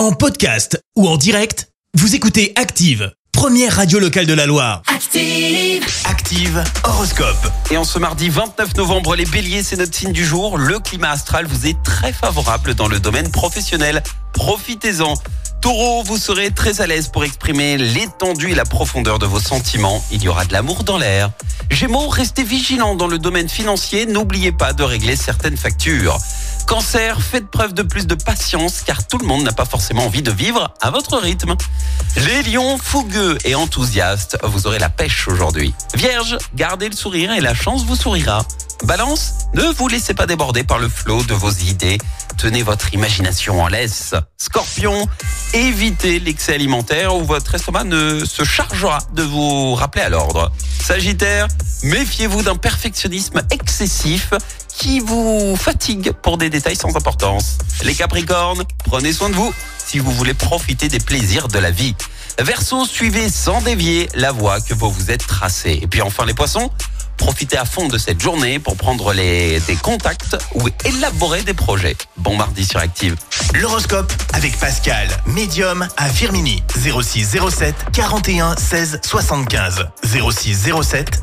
En podcast ou en direct, vous écoutez Active, première radio locale de la Loire. Active. Active Horoscope. Et en ce mardi 29 novembre, les béliers, c'est notre signe du jour. Le climat astral vous est très favorable dans le domaine professionnel. Profitez-en. Taureau, vous serez très à l'aise pour exprimer l'étendue et la profondeur de vos sentiments. Il y aura de l'amour dans l'air. Gémeaux, restez vigilants dans le domaine financier. N'oubliez pas de régler certaines factures. Cancer, faites preuve de plus de patience car tout le monde n'a pas forcément envie de vivre à votre rythme. Les lions, fougueux et enthousiastes, vous aurez la pêche aujourd'hui. Vierge, gardez le sourire et la chance vous sourira. Balance, ne vous laissez pas déborder par le flot de vos idées. Tenez votre imagination en laisse. Scorpion, évitez l'excès alimentaire ou votre estomac ne se chargera de vous rappeler à l'ordre. Sagittaire, méfiez-vous d'un perfectionnisme excessif qui vous fatigue pour des détails sans importance. Les Capricornes, prenez soin de vous si vous voulez profiter des plaisirs de la vie. Verseau, suivez sans dévier la voie que vous vous êtes tracée. Et puis enfin les Poissons, profitez à fond de cette journée pour prendre des contacts ou élaborer des projets. Bon mardi sur Active. L'horoscope avec Pascal, médium à Firmini. 06 07 41 16 75. 06 07